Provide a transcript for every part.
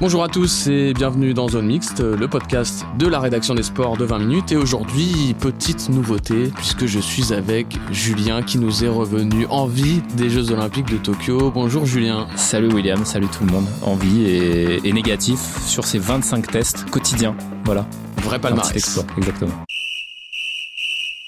Bonjour à tous et bienvenue dans Zone Mixte, le podcast de la rédaction des sports de 20 minutes. Et aujourd'hui, petite nouveauté, puisque je suis avec Julien qui nous est revenu en vie des Jeux Olympiques de Tokyo. Bonjour Julien. Salut William, salut tout le monde. Envie et, et négatif sur ces 25 tests quotidiens. Voilà. Vrai palmarès. exploit, exactement.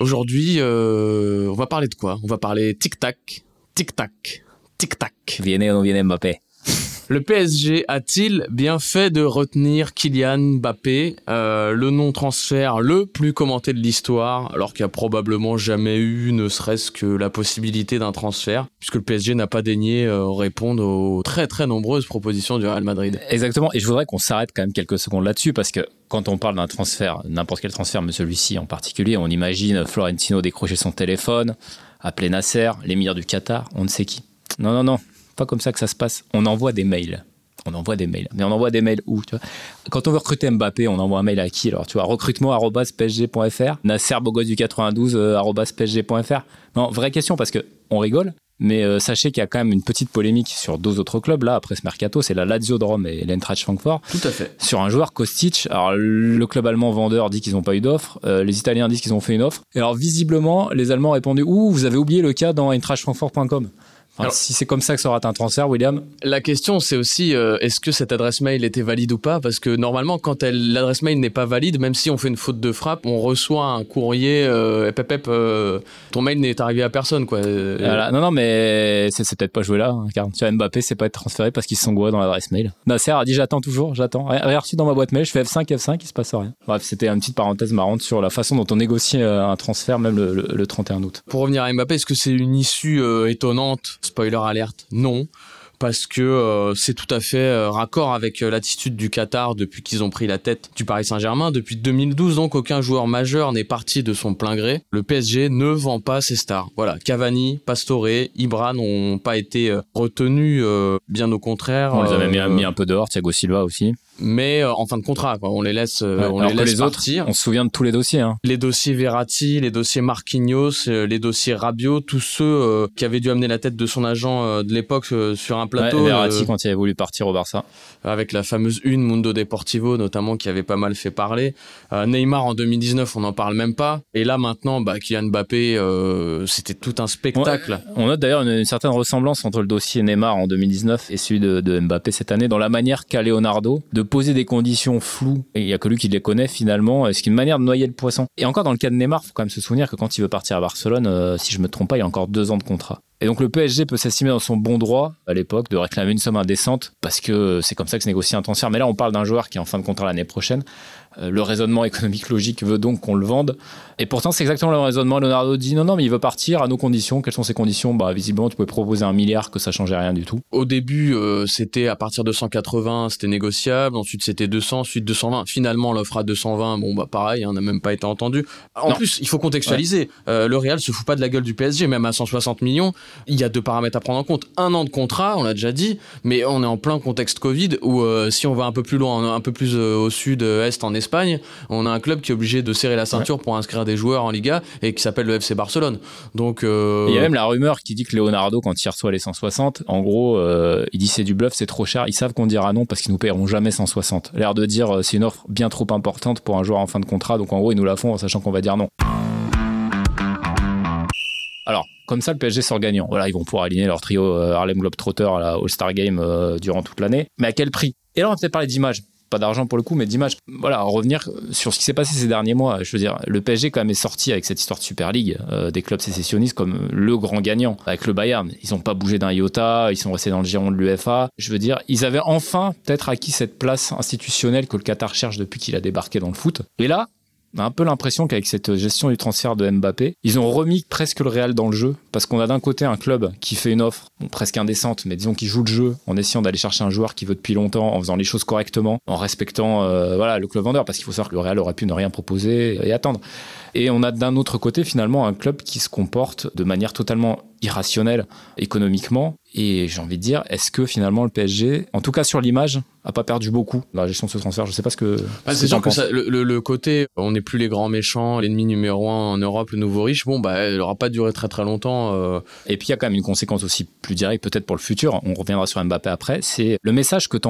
Aujourd'hui, euh, on va parler de quoi? On va parler tic-tac, tic-tac, tic-tac. Viene o no viene Mbappé Le PSG a-t-il bien fait de retenir Kylian Mbappé, euh, le non-transfert le plus commenté de l'histoire, alors qu'il n'y a probablement jamais eu ne serait-ce que la possibilité d'un transfert, puisque le PSG n'a pas daigné euh, répondre aux très très nombreuses propositions du Real Madrid? Exactement. Et je voudrais qu'on s'arrête quand même quelques secondes là-dessus parce que quand on parle d'un transfert, n'importe quel transfert, mais celui-ci en particulier, on imagine Florentino décrocher son téléphone, appeler Nasser, l'émir du Qatar, on ne sait qui. Non, non, non. Pas comme ça que ça se passe. On envoie des mails. On envoie des mails. Mais on envoie des mails où tu vois Quand on veut recruter Mbappé, on envoie un mail à qui Alors, tu vois, recrutement.psg.fr, Nasser Bogos du 92 euh. Non, vraie question parce que on rigole. Mais euh, sachez qu'il y a quand même une petite polémique sur deux autres clubs là après ce mercato, c'est la Lazio de Rome et l'Eintracht Francfort Tout à fait. sur un joueur Kostic. Alors le club allemand vendeur dit qu'ils n'ont pas eu d'offre, euh, les Italiens disent qu'ils ont fait une offre. Et alors visiblement les Allemands ont répondu ouh vous avez oublié le cas dans eintrachtfrancfort.com. Enfin, Alors- si c'est comme ça que sera un transfert, William, La question, c'est aussi euh, est-ce que cette adresse mail était valide ou pas? Parce que normalement, quand l'adresse mail n'est pas valide, même si on fait une faute de frappe, on reçoit un courrier. Euh, ep, ep, ep, euh, ton mail n'est arrivé à personne, quoi. Euh, Voilà. Non, non, mais c'est peut-être pas joué là. hein, car tu vois, Mbappé, c'est pas être transféré parce qu'ils se sont gourés dans l'adresse mail. Nasser a dit j'attends toujours, j'attends. Rien reçu dans ma boîte mail, je fais F5, F5, il se passe rien. Bref, c'était une petite parenthèse marrante sur la façon dont on négocie un transfert, même le, le- le 31 août. Pour revenir à Mbappé, est-ce que c'est une issue étonnante? Spoiler alerte, non. Parce que euh, c'est tout à fait euh, raccord avec euh, l'attitude du Qatar depuis qu'ils ont pris la tête du Paris Saint-Germain. Depuis 2012, donc, aucun joueur majeur n'est parti de son plein gré. Le PSG ne vend pas ses stars. Voilà, Cavani, Pastore, Ibra n'ont pas été retenus, bien au contraire. On les a même mis, mis un peu dehors, Thiago Silva aussi. Mais euh, en fin de contrat, quoi. On les laisse, euh, Ouais, on les laisse les autres, partir. on se souvient de tous les dossiers. Hein. Les dossiers Verratti, les dossiers Marquinhos, euh, les dossiers Rabiot, tous ceux euh, qui avaient dû amener la tête de son agent euh, de l'époque euh, sur un plateau Ouais, Verratti quand il avait voulu partir au Barça. avec la fameuse une Mundo Deportivo notamment qui avait pas mal fait parler. Euh, Neymar en 2019, on n'en parle même pas. Et là maintenant, bah, Kylian Mbappé, euh, c'était tout un spectacle. On note d'ailleurs une, une certaine ressemblance entre le dossier Neymar en 2019 et celui de, de Mbappé cette année dans la manière qu'a Leonardo de poser des conditions floues et il y a que lui qui les connaît finalement, ce qui est une manière de noyer le poisson. Et encore dans le cas de Neymar, faut quand même se souvenir que quand il veut partir à Barcelone, euh, si je me trompe pas, il y a encore deux ans de contrat. Et donc le PSG peut s'estimer dans son bon droit à l'époque de réclamer une somme indécente parce que c'est comme ça que se négocie un transfert. Mais là on parle d'un joueur qui est en fin de contrat l'année prochaine. Euh, le raisonnement économique logique veut donc qu'on le vende. Et pourtant, c'est exactement le raisonnement. Leonardo dit non, non, mais il veut partir à nos conditions. Quelles sont ces conditions? Bah, visiblement, tu pouvais proposer un milliard que ça changeait rien du tout. Au début, euh, c'était à partir de 180, c'était négociable. Ensuite, c'était 200, ensuite 220. Finalement, l'offre à 220, bon bah pareil, on n'a même pas été entendu. En Non. plus, il faut contextualiser. Euh, le Real se fout pas de la gueule du PSG, même à 160 millions. Il y a deux paramètres à prendre en compte. Un an de contrat, on l'a déjà dit, mais on est en plein contexte Covid où euh, si on va un peu plus loin, un peu plus au sud-est en Espagne, on a un club qui est obligé de serrer la ceinture pour inscrire des joueurs en Liga et qui s'appelle le FC Barcelone. Donc euh, Il y a même la rumeur qui dit que Leonardo, quand il reçoit les 160, en gros, euh, il dit c'est du bluff, c'est trop cher. Ils savent qu'on dira non parce qu'ils nous paieront jamais 160. L'air de dire euh, c'est une offre bien trop importante pour un joueur en fin de contrat. Donc en gros, ils nous la font en sachant qu'on va dire non. Alors, comme ça, le PSG sort gagnant. Voilà, ils vont pouvoir aligner leur trio Harlem Globetrotter à la All-Star Game euh, durant toute l'année. Mais à quel prix? Et là, on va peut-être parler d'image. Pas d'argent pour le coup, mais d'image. Voilà, revenir sur ce qui s'est passé ces derniers mois. Je veux dire, le PSG quand même est sorti avec cette histoire de Super League, euh, des clubs sécessionnistes comme le grand gagnant avec le Bayern. Ils n'ont pas bougé d'un iota, ils sont restés dans le giron de l'UFA. Je veux dire, ils avaient enfin peut-être acquis cette place institutionnelle que le Qatar cherche depuis qu'il a débarqué dans le foot. Et là, On a un peu l'impression qu'avec cette gestion du transfert de Mbappé, ils ont remis presque le Real dans le jeu parce qu'on a d'un côté un club qui fait une offre presque indécente, mais disons qui joue le jeu en essayant d'aller chercher un joueur qui veut depuis longtemps, en faisant les choses correctement, en respectant euh, voilà le club vendeur parce qu'il faut savoir que le Real aurait pu ne rien proposer et attendre. Et on a d'un autre côté finalement un club qui se comporte de manière totalement irrationnelle économiquement. Et j'ai envie de dire, est-ce que finalement le PSG, en tout cas sur l'image, a pas perdu beaucoup la gestion de ce transfert? Je sais pas ce que. Bah, c'est sûr que ça, le, le, côté, on n'est plus les grands méchants, l'ennemi numéro un en Europe, le nouveau riche. Bon, bah, elle aura pas duré très très longtemps. Euh. Et puis il y a quand même une conséquence aussi plus directe, peut-être pour le futur. On reviendra sur Mbappé après. C'est le message que tu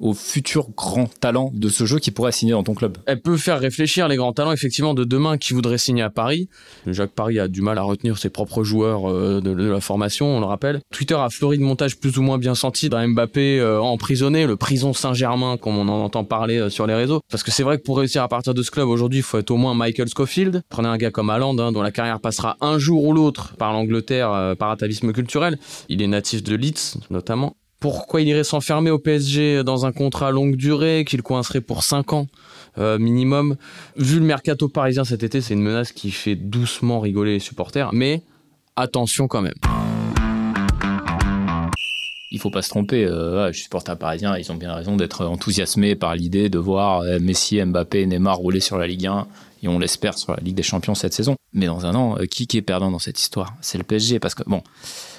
envoies au futur grand talent de ce jeu qui pourrait signer dans ton club. Elle peut faire réfléchir les grands talents effectivement de demain qui voudraient signer à Paris. Jacques Paris a du mal à retenir ses propres joueurs euh, de, la formation, on le rappelle. Twitter a fleuri de montage plus ou moins bien senti d'un Mbappé euh, emprisonné, le prison Saint-Germain comme on en entend parler euh, sur les réseaux. Parce que c'est vrai que pour réussir à partir de ce club aujourd'hui, il faut être au moins Michael Scofield. Prenez un gars comme Haaland hein, dont la carrière passera un jour ou l'autre par l'Angleterre par atavisme culturel. Il est natif de Leeds notamment pourquoi il irait s'enfermer au PSG dans un contrat longue durée qu'il coincerait pour 5 ans euh, minimum. Vu le mercato parisien cet été, c'est une menace qui fait doucement rigoler les supporters, mais attention quand même. Il faut pas se tromper, euh, je suis supporter parisien, ils ont bien raison d'être enthousiasmés par l'idée de voir euh, Messi, Mbappé, Neymar rouler sur la Ligue 1 et on l'espère sur la Ligue des Champions cette saison. Mais dans un an, qui, qui est perdant dans cette histoire? C'est le PSG parce que bon,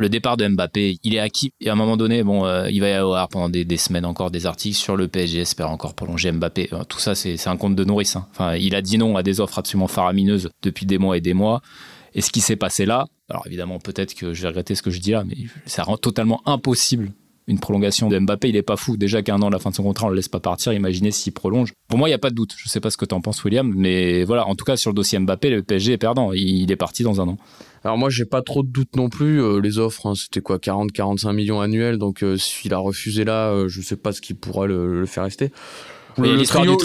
le départ de Mbappé, il est acquis. Et à un moment donné, bon, euh, il va y avoir pendant des, semaines encore des articles sur le PSG, espère encore prolonger Mbappé. Euh, tout ça, c'est un compte de nourrice. Hein. Enfin, il a dit non à des offres absolument faramineuses depuis des mois et des mois. Et ce qui s'est passé là, alors évidemment, peut-être que je vais regretter ce que je dis là, mais ça rend totalement impossible une prolongation de Mbappé, il est pas fou. Déjà qu'un an à la fin de son contrat, on le laisse pas partir. Imaginez s'il prolonge. Pour moi, il y a pas de doute. Je sais pas ce que tu en penses, William, mais voilà. En tout cas, sur le dossier Mbappé, le PSG est perdant. Il est parti dans un an. Alors moi, j'ai pas trop de doute non plus. Euh, les offres, hein, c'était quoi, 40-45 millions annuels. Donc euh, s'il a refusé là, euh, je sais pas ce qui pourra le faire rester le, trio,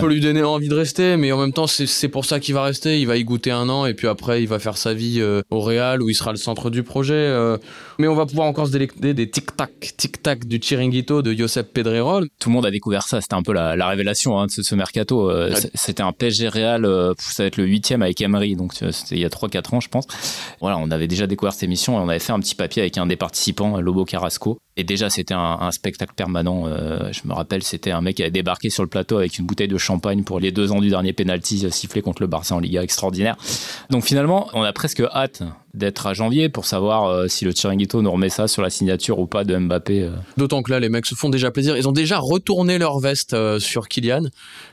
peut lui donner envie de rester, mais en même temps, c'est pour ça qu'il va rester. Il va y goûter un an et puis après, il va faire sa vie euh, au Real où il sera le centre du projet. Euh. mais on va pouvoir encore se délecter des tic-tac, tic-tac du Chiringuito de Josep Pedrerol. Tout le monde a découvert ça. C'était un peu la, révélation hein, de ce, mercato. Euh, c'était un PSG Real, ça va être le huitième avec Emery, donc c'était il y a 3-4 ans, je pense. Voilà, on avait déjà découvert cette émission et on avait fait un petit papier avec un des participants, Lobo Carrasco. Et déjà, c'était un, spectacle permanent. je me rappelle, c'était un mec qui avait débarqué sur le plateau avec une bouteille de champagne pour les deux ans du dernier penalty sifflé contre le Barça en Liga extraordinaire. Donc finalement, on a presque hâte d'être à janvier pour savoir euh, si le Chiringuito nous remet ça sur la signature ou pas de Mbappé. Euh. D'autant que là, les mecs se font déjà plaisir. Ils ont déjà retourné leur veste euh, sur Kylian.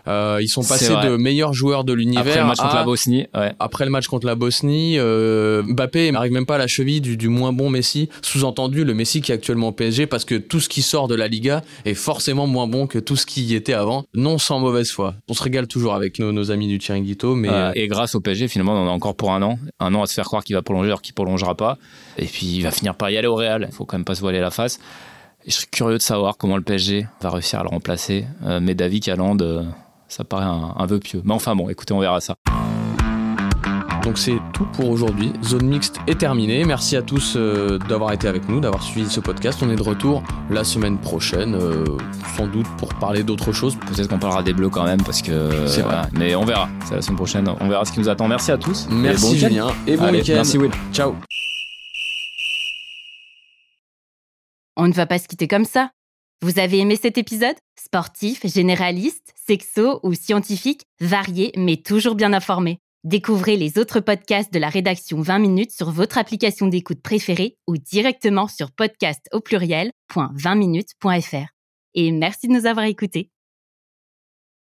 ils sont passés de meilleurs joueurs de l'univers. Après le match contre la Bosnie. Après le match contre la Bosnie, Mbappé n'arrive même pas à la cheville du, du moins bon Messi. Sous-entendu, le Messi qui est actuellement au PSG parce que tout ce qui sort de la Liga est forcément moins bon que tout ce qui y était avant. Non sans mauvaise foi. On se régale toujours avec nos, nos amis du Chiringuito. Mais... et grâce au PSG, finalement, on en a encore pour un an. Un an à se faire croire qu'il va prolonger qui prolongera pas. Et puis il va finir par y aller au Real. Il faut quand même pas se voiler la face. Et je suis curieux de savoir comment le PSG va réussir à le remplacer. Euh, mais David Caland, euh, ça paraît un, un vœu pieux. Mais enfin bon, écoutez, on verra ça. Donc c'est tout pour aujourd'hui. Zone mixte est terminée. Merci à tous euh, d'avoir été avec nous, d'avoir suivi ce podcast. On est de retour la semaine prochaine, euh, sans doute pour parler d'autre chose. Peut-être qu'on parlera des bleus quand même parce que c'est vrai. Mais on verra. C'est la semaine prochaine. On verra ce qui nous attend. Merci à tous. Merci et bon Julien et bon week-end. Merci Will. Ciao. On ne va pas se quitter comme ça. Vous avez aimé cet épisode? Sportif, généraliste, sexo ou scientifique, varié mais toujours bien informé. Découvrez les autres podcasts de la rédaction 20 minutes sur votre application d'écoute préférée ou directement sur podcast au pluriel.20minutes.fr. Et merci de nous avoir écoutés.